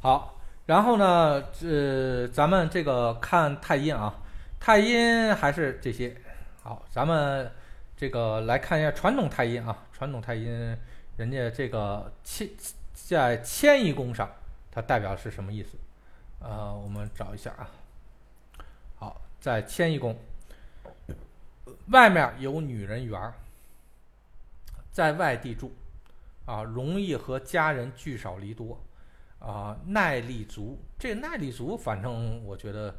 好，然后呢，这咱们这个看太阴啊，太阴还是这些。好，咱们这个来看一下传统太阴啊，传统太阴，人家这个迁在迁移宫上，它代表是什么意思？呃，我们找一下啊。好，在迁移宫，外面有女人缘，在外地住，啊，容易和家人聚少离多。啊，耐力足，这耐力足，反正我觉得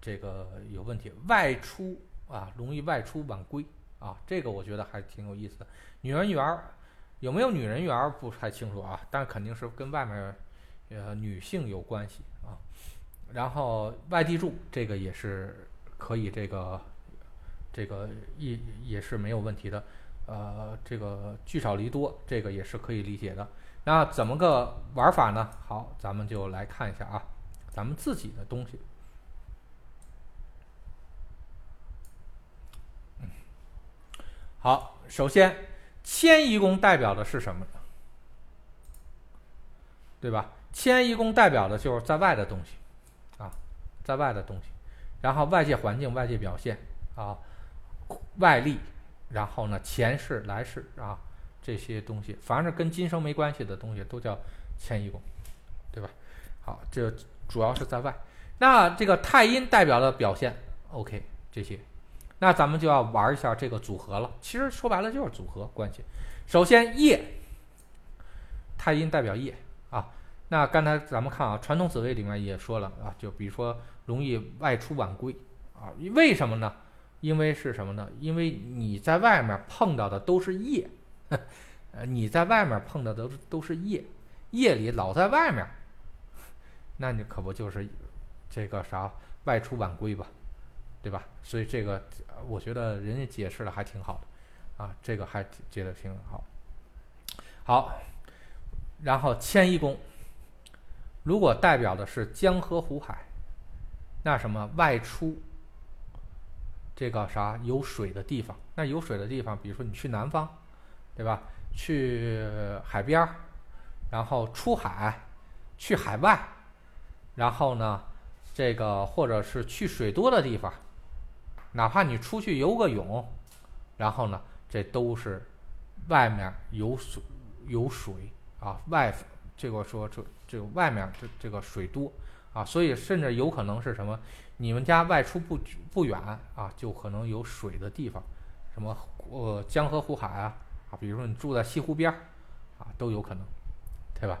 这个有问题。外出啊，容易外出晚归啊，这个我觉得还挺有意思的。女人缘儿有没有女人缘儿不太清楚啊，但肯定是跟外面呃女性有关系啊。然后外地住，这个也是可以，这个这个也也是没有问题的。呃，这个聚少离多，这个也是可以理解的。那怎么个玩法呢？好，咱们就来看一下啊，咱们自己的东西。好，首先迁移宫代表的是什么？对吧？迁移宫代表的就是在外的东西啊，在外的东西，然后外界环境、外界表现啊，外力，然后呢，前世、来世啊。这些东西，凡是跟今生没关系的东西，都叫迁移宫，对吧？好，这主要是在外。那这个太阴代表的表现，OK，这些，那咱们就要玩一下这个组合了。其实说白了就是组合关系。首先夜，太阴代表夜啊。那刚才咱们看啊，传统紫微里面也说了啊，就比如说容易外出晚归啊，为什么呢？因为是什么呢？因为你在外面碰到的都是夜。呃，你在外面碰的都是都是夜，夜里老在外面，那你可不就是这个啥外出晚归吧，对吧？所以这个我觉得人家解释的还挺好的，啊，这个还解的挺好。好，然后迁移宫，如果代表的是江河湖海，那什么外出这个啥有水的地方，那有水的地方，比如说你去南方。对吧？去海边儿，然后出海，去海外，然后呢，这个或者是去水多的地方，哪怕你出去游个泳，然后呢，这都是外面有水有水啊，外这个说这这个外面这这个水多啊，所以甚至有可能是什么？你们家外出不不远啊，就可能有水的地方，什么呃江河湖海啊。比如说你住在西湖边儿，啊，都有可能，对吧？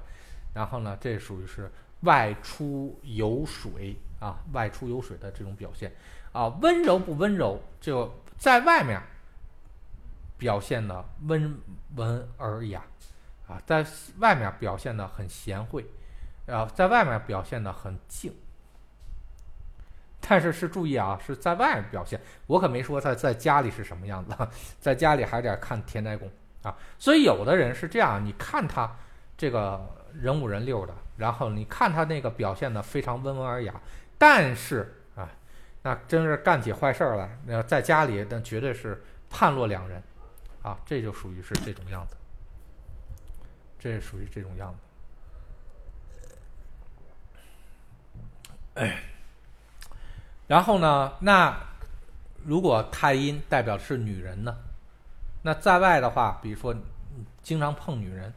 然后呢，这属于是外出游水啊，外出游水的这种表现啊。温柔不温柔，就在外面表现的温文尔雅啊，在外面表现的很贤惠啊，在外面表现的很静。但是是注意啊，是在外表现，我可没说在在家里是什么样子，在家里还得看田宅宫。啊，所以有的人是这样，你看他这个人五人六的，然后你看他那个表现的非常温文尔雅，但是啊，那真是干起坏事儿来，那在家里那绝对是判若两人，啊，这就属于是这种样子，这属于这种样子。哎，然后呢，那如果太阴代表是女人呢？那在外的话，比如说经常碰女人，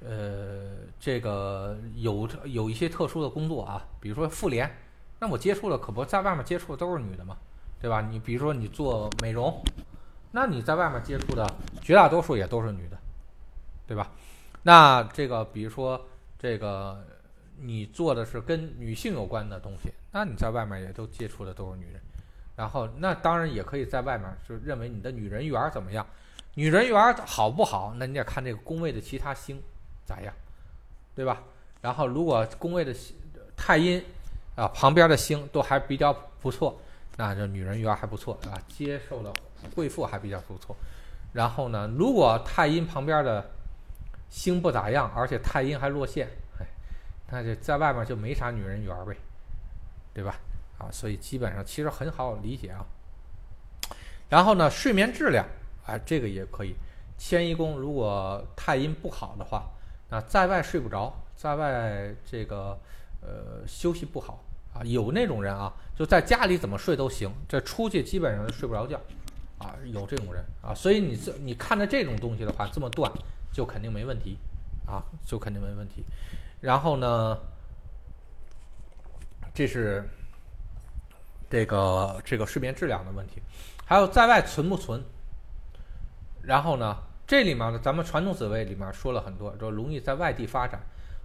呃，这个有有一些特殊的工作啊，比如说妇联，那我接触的可不在外面接触的都是女的嘛，对吧？你比如说你做美容，那你在外面接触的绝大多数也都是女的，对吧？那这个比如说这个你做的是跟女性有关的东西，那你在外面也都接触的都是女人。然后，那当然也可以在外面就认为你的女人缘怎么样，女人缘好不好？那你得看这个宫位的其他星咋样，对吧？然后，如果宫位的太阴啊旁边的星都还比较不错，那这女人缘还不错啊，接受的贵妇还比较不错。然后呢，如果太阴旁边的星不咋样，而且太阴还落陷，哎，那就在外面就没啥女人缘呗，对吧？啊，所以基本上其实很好理解啊。然后呢，睡眠质量，啊，这个也可以。迁移宫如果太阴不好的话，那在外睡不着，在外这个呃休息不好啊，有那种人啊，就在家里怎么睡都行，这出去基本上睡不着觉啊，有这种人啊，所以你这你看着这种东西的话，这么断就肯定没问题啊，就肯定没问题。然后呢，这是这个这个睡眠质量的问题，还有在外存不存？然后呢，这里面呢，咱们传统紫微里面说了很多，说容易在外地发展，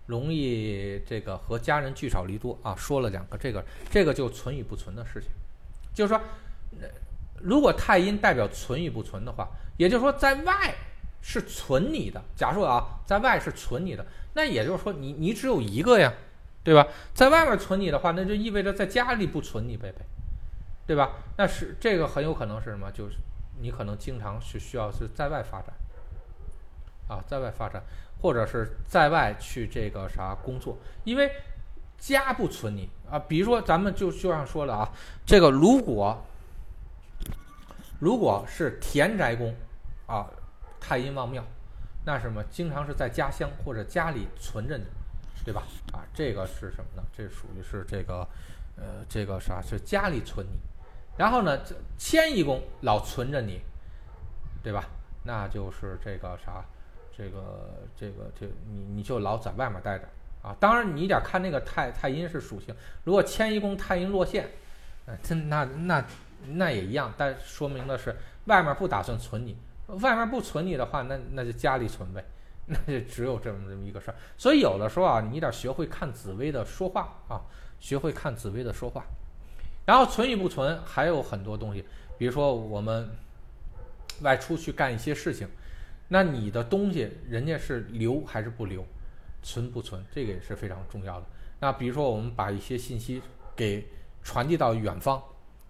容易这个和家人聚少离多啊，说了两个，这个这个就存与不存的事情，就是说，如果太阴代表存与不存的话，也就是说在外是存你的，假设啊，在外是存你的。那也就是说，你你只有一个呀，对吧？在外面存你的话，那就意味着在家里不存你呗呗，对吧？那是这个很有可能是什么？就是你可能经常是需要是在外发展，啊，在外发展，或者是在外去这个啥工作，因为家不存你啊。比如说，咱们就就像说了啊，这个如果如果是田宅宫啊，太阴旺庙。那什么，经常是在家乡或者家里存着你，对吧？啊，这个是什么呢？这属于是这个，呃，这个啥？是家里存你。然后呢，迁移宫老存着你，对吧？那就是这个啥？这个这个这，你你就老在外面待着啊。当然，你得看那个太太阴是属性。如果迁移宫太阴落陷，呃，那那那也一样，但说明的是外面不打算存你。外面不存你的话，那那就家里存呗，那就只有这么这么一个事儿。所以有的时候啊，你得学会看紫薇的说话啊，学会看紫薇的说话。然后存与不存还有很多东西，比如说我们外出去干一些事情，那你的东西人家是留还是不留，存不存，这个也是非常重要的。那比如说我们把一些信息给传递到远方，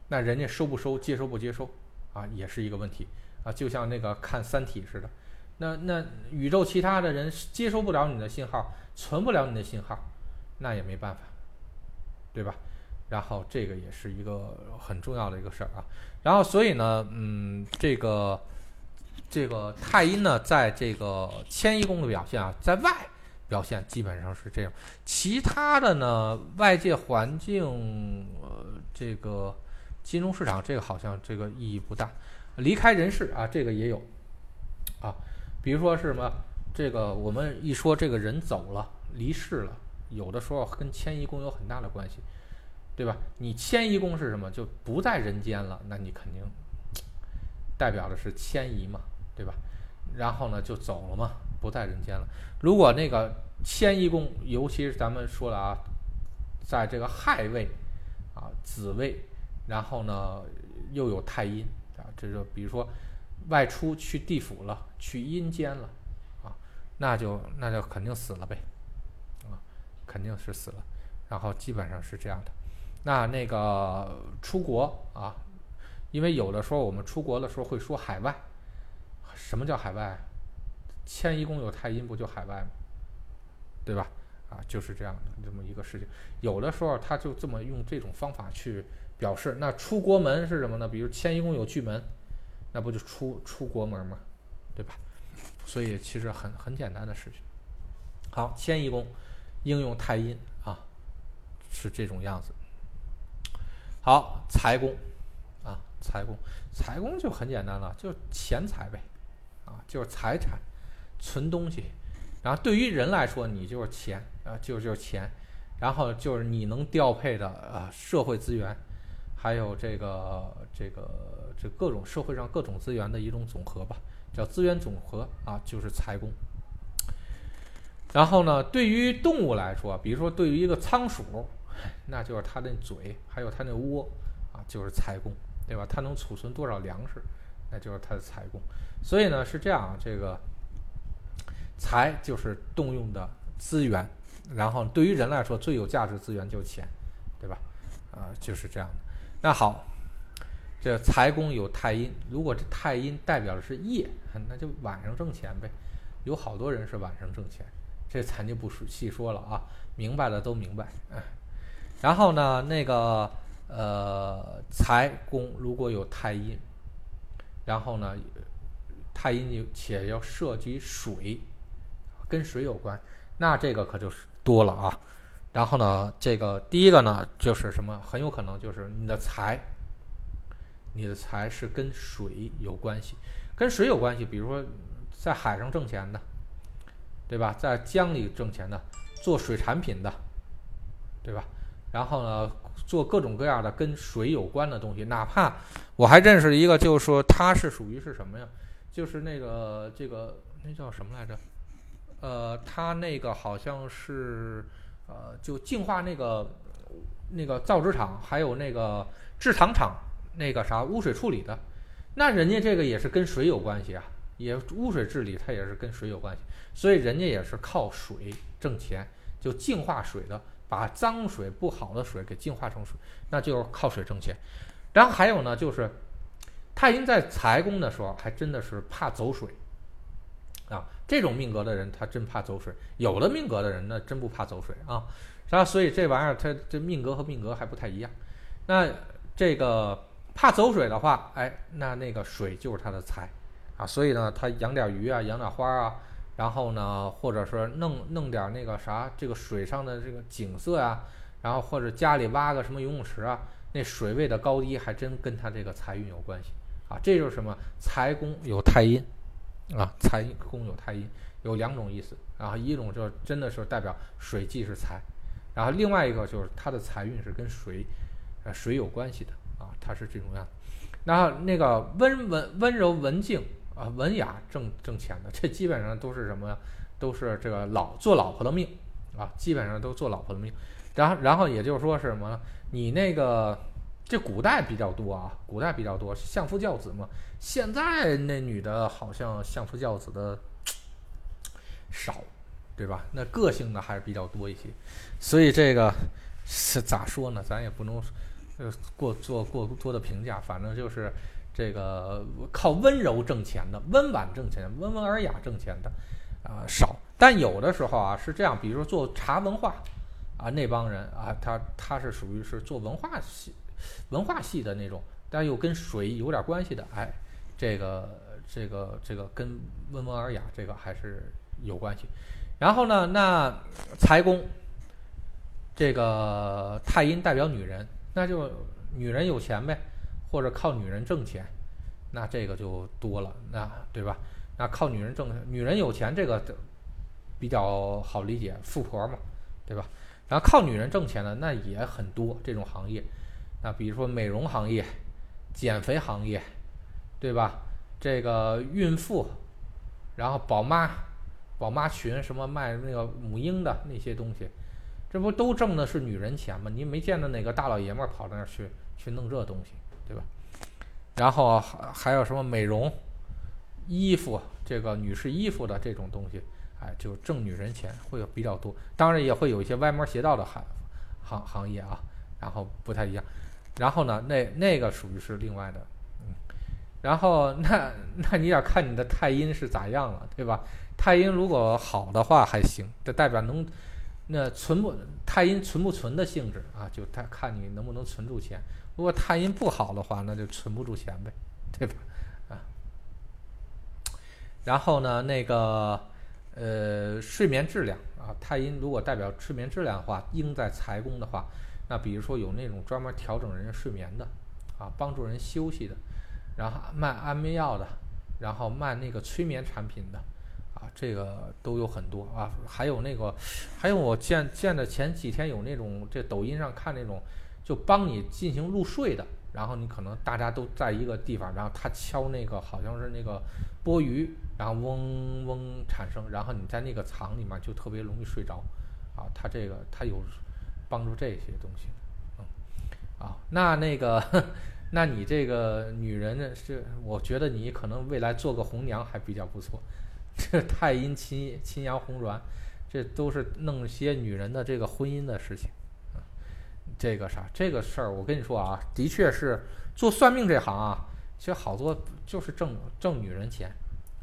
那人家收不收，接收不接收啊，也是一个问题。啊，就像那个看《三体》似的，那那宇宙其他的人接收不了你的信号，存不了你的信号，那也没办法，对吧？然后这个也是一个很重要的一个事儿啊。然后所以呢，嗯，这个这个太阴呢，在这个迁移宫的表现啊，在外表现基本上是这样，其他的呢，外界环境，呃，这个金融市场这个好像这个意义不大。离开人世啊，这个也有，啊，比如说是什么，这个我们一说这个人走了，离世了，有的时候跟迁移宫有很大的关系，对吧？你迁移宫是什么？就不在人间了，那你肯定代表的是迁移嘛，对吧？然后呢，就走了嘛，不在人间了。如果那个迁移宫，尤其是咱们说了啊，在这个亥位啊、子位，然后呢又有太阴啊。这就比如说，外出去地府了，去阴间了，啊，那就那就肯定死了呗，啊，肯定是死了。然后基本上是这样的。那那个出国啊，因为有的时候我们出国的时候会说海外，什么叫海外？迁移宫有太阴，不就海外吗？对吧？啊，就是这样的这么一个事情。有的时候他就这么用这种方法去。表示那出国门是什么呢？比如迁移宫有巨门，那不就出出国门吗？对吧？所以其实很很简单的事情。好，迁移宫应用太阴啊，是这种样子。好，财宫啊，财宫，财宫就很简单了，就钱财呗，啊，就是财产，存东西。然后对于人来说，你就是钱啊，就就是钱，然后就是你能调配的啊社会资源。还有这个这个这各种社会上各种资源的一种总和吧，叫资源总和啊，就是财宫。然后呢，对于动物来说，比如说对于一个仓鼠，那就是它的嘴，还有它那窝啊，就是财宫，对吧？它能储存多少粮食，那就是它的财宫。所以呢，是这样，这个财就是动用的资源，然后对于人来说最有价值资源就是钱，对吧？啊，就是这样的。那好，这财宫有太阴，如果这太阴代表的是夜，那就晚上挣钱呗。有好多人是晚上挣钱，这咱就不细说了啊。明白的都明白。然后呢，那个呃，财宫如果有太阴，然后呢，太阴且要涉及水，跟水有关，那这个可就是多了啊。然后呢，这个第一个呢，就是什么？很有可能就是你的财，你的财是跟水有关系，跟水有关系。比如说在海上挣钱的，对吧？在江里挣钱的，做水产品的，对吧？然后呢，做各种各样的跟水有关的东西。哪怕我还认识一个，就是说他是属于是什么呀？就是那个这个那叫什么来着？呃，他那个好像是。呃，就净化那个那个造纸厂，还有那个制糖厂，那个啥污水处理的，那人家这个也是跟水有关系啊，也污水治理它也是跟水有关系，所以人家也是靠水挣钱，就净化水的，把脏水不好的水给净化成水，那就是靠水挣钱。然后还有呢，就是太阴在财宫的时候，还真的是怕走水。这种命格的人他真怕走水，有的命格的人呢真不怕走水啊，然后所以这玩意儿他这命格和命格还不太一样。那这个怕走水的话，哎，那那个水就是他的财啊，所以呢他养点鱼啊，养点花啊，然后呢或者说弄弄点那个啥，这个水上的这个景色呀，然后或者家里挖个什么游泳池啊，那水位的高低还真跟他这个财运有关系啊，这就是什么财宫有太阴。啊，财宫有太阴，有两种意思然后，一种就真的是代表水既是财，然后另外一个就是它的财运是跟水，呃，水有关系的啊，它是这种样。然后那个温文温柔文静啊，文雅挣挣钱的，这基本上都是什么呀？都是这个老做老婆的命啊，基本上都做老婆的命。然后然后也就是说是什么？你那个。这古代比较多啊，古代比较多相夫教子嘛。现在那女的好像相夫教子的少，对吧？那个性的还是比较多一些。所以这个是咋说呢？咱也不能呃过做过多的评价。反正就是这个靠温柔挣钱的、温婉挣钱、温文尔雅挣钱的啊少。但有的时候啊是这样，比如说做茶文化啊那帮人啊，他他是属于是做文化系。文化系的那种，但又跟水有点关系的，哎，这个这个这个跟温文尔雅这个还是有关系。然后呢，那财宫这个太阴代表女人，那就女人有钱呗，或者靠女人挣钱，那这个就多了，那对吧？那靠女人挣，女人有钱这个比较好理解，富婆嘛，对吧？然后靠女人挣钱的那也很多这种行业。那比如说美容行业、减肥行业，对吧？这个孕妇，然后宝妈、宝妈群，什么卖那个母婴的那些东西，这不都挣的是女人钱吗？你没见到哪个大老爷们儿跑到那儿去去弄这东西，对吧？然后还还有什么美容、衣服，这个女士衣服的这种东西，哎，就挣女人钱会有比较多。当然也会有一些歪门邪道的行行行业啊，然后不太一样。然后呢，那那个属于是另外的，嗯，然后那 那你要看你的太阴是咋样了，对吧？太阴如果好的话还行，这代表能那存不太阴存不存的性质啊，就他看你能不能存住钱。如果太阴不好的话，那就存不住钱呗，对吧？啊，然后呢，那个呃睡眠质量啊，太阴如果代表睡眠质量的话，应在财宫的话。那比如说有那种专门调整人家睡眠的，啊，帮助人休息的，然后卖安眠药的，然后卖那个催眠产品的，啊，这个都有很多啊。还有那个，还有我见见的前几天有那种这抖音上看那种，就帮你进行入睡的，然后你可能大家都在一个地方，然后他敲那个好像是那个钵盂，然后嗡嗡产生，然后你在那个场里面就特别容易睡着，啊，他这个他有。帮助这些东西，嗯，啊，那那个，那你这个女人呢？是我觉得你可能未来做个红娘还比较不错。这太阴亲亲阳红鸾，这都是弄些女人的这个婚姻的事情，啊，这个啥？这个事儿我跟你说啊，的确是做算命这行啊，其实好多就是挣挣女人钱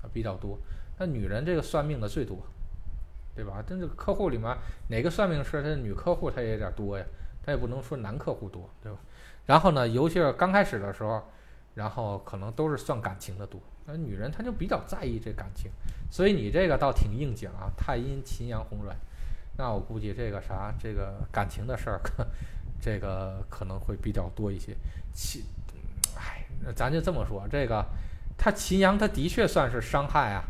啊比较多。那女人这个算命的最多。对吧？但这客户里面哪个算命师，他的女客户他也有点多呀，他也不能说男客户多，对吧？然后呢，尤其是刚开始的时候，然后可能都是算感情的多，那女人她就比较在意这感情，所以你这个倒挺应景啊。太阴、秦阳、红鸾，那我估计这个啥，这个感情的事儿，可这个可能会比较多一些。其，哎，咱就这么说，这个他秦阳他的确算是伤害啊，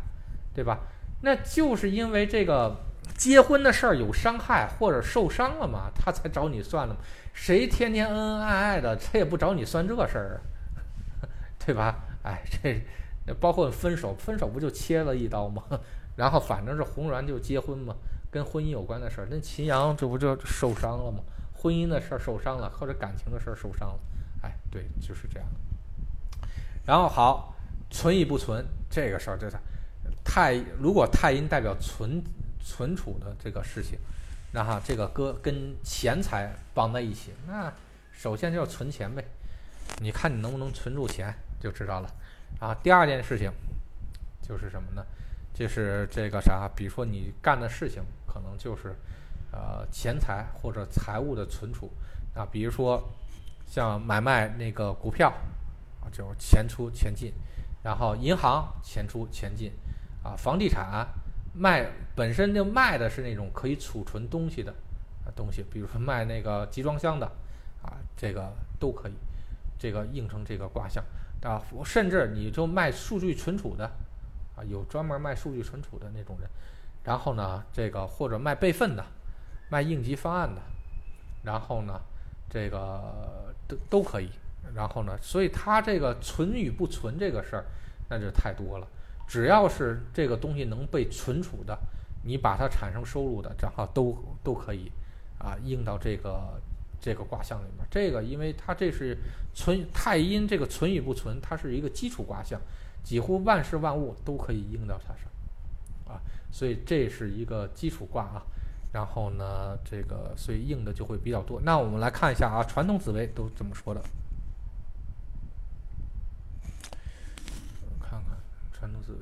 对吧？那就是因为这个结婚的事儿有伤害或者受伤了嘛，他才找你算的嘛。谁天天恩恩爱爱的，他也不找你算这事儿啊，对吧？哎，这包括分手，分手不就切了一刀吗？然后反正是红鸾就结婚嘛。跟婚姻有关的事儿，那秦阳这不就受伤了吗？婚姻的事儿受伤了，或者感情的事儿受伤了，哎，对，就是这样。然后好，存与不存这个事儿，就是太如果太阴代表存存储的这个事情，那哈这个跟跟钱财绑在一起，那首先就是存钱呗。你看你能不能存住钱就知道了。啊，第二件事情就是什么呢？就是这个啥，比如说你干的事情。可能就是，呃，钱财或者财务的存储啊，比如说像买卖那个股票啊，就是钱出钱进，然后银行钱出钱进，啊，房地产卖本身就卖的是那种可以储存东西的东西，比如说卖那个集装箱的啊，这个都可以，这个应成这个卦象啊，甚至你就卖数据存储的啊，有专门卖数据存储的那种人。然后呢，这个或者卖备份的，卖应急方案的，然后呢，这个都都可以。然后呢，所以它这个存与不存这个事儿，那就太多了。只要是这个东西能被存储的，你把它产生收入的，账号都都可以啊，应到这个这个卦象里面。这个因为它这是存太阴，这个存与不存，它是一个基础卦象，几乎万事万物都可以应到它上。啊所以这是一个基础卦啊，然后呢，这个所以应的就会比较多。那我们来看一下啊，传统紫薇都怎么说的？看看传统紫薇。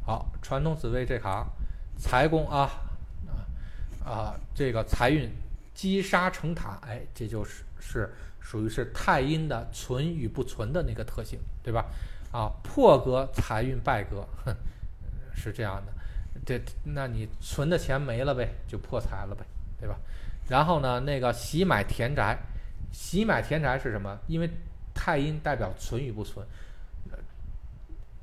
好，传统紫薇这行，财宫啊啊，这个财运积沙成塔，哎，这就是是属于是太阴的存与不存的那个特性，对吧？啊，破格财运败格，哼，是这样的，这那你存的钱没了呗，就破财了呗，对吧？然后呢，那个喜买田宅，喜买田宅是什么？因为太阴代表存与不存，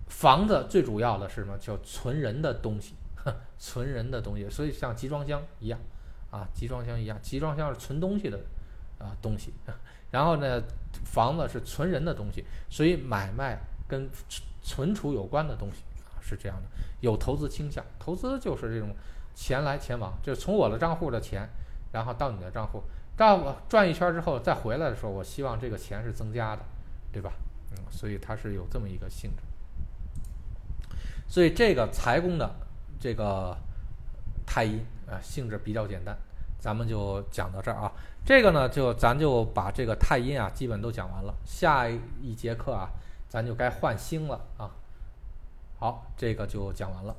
房子最主要的是什么？叫存人的东西，存人的东西，所以像集装箱一样，啊，集装箱一样，集装箱是存东西的啊东西，然后呢，房子是存人的东西，所以买卖。跟存储有关的东西啊，是这样的，有投资倾向。投资就是这种钱来钱往，就是从我的账户的钱，然后到你的账户，到转一圈之后再回来的时候，我希望这个钱是增加的，对吧？嗯，所以它是有这么一个性质。所以这个财宫的这个太阴啊，性质比较简单，咱们就讲到这儿啊。这个呢，就咱就把这个太阴啊，基本都讲完了。下一节课啊。咱就该换星了啊！好，这个就讲完了。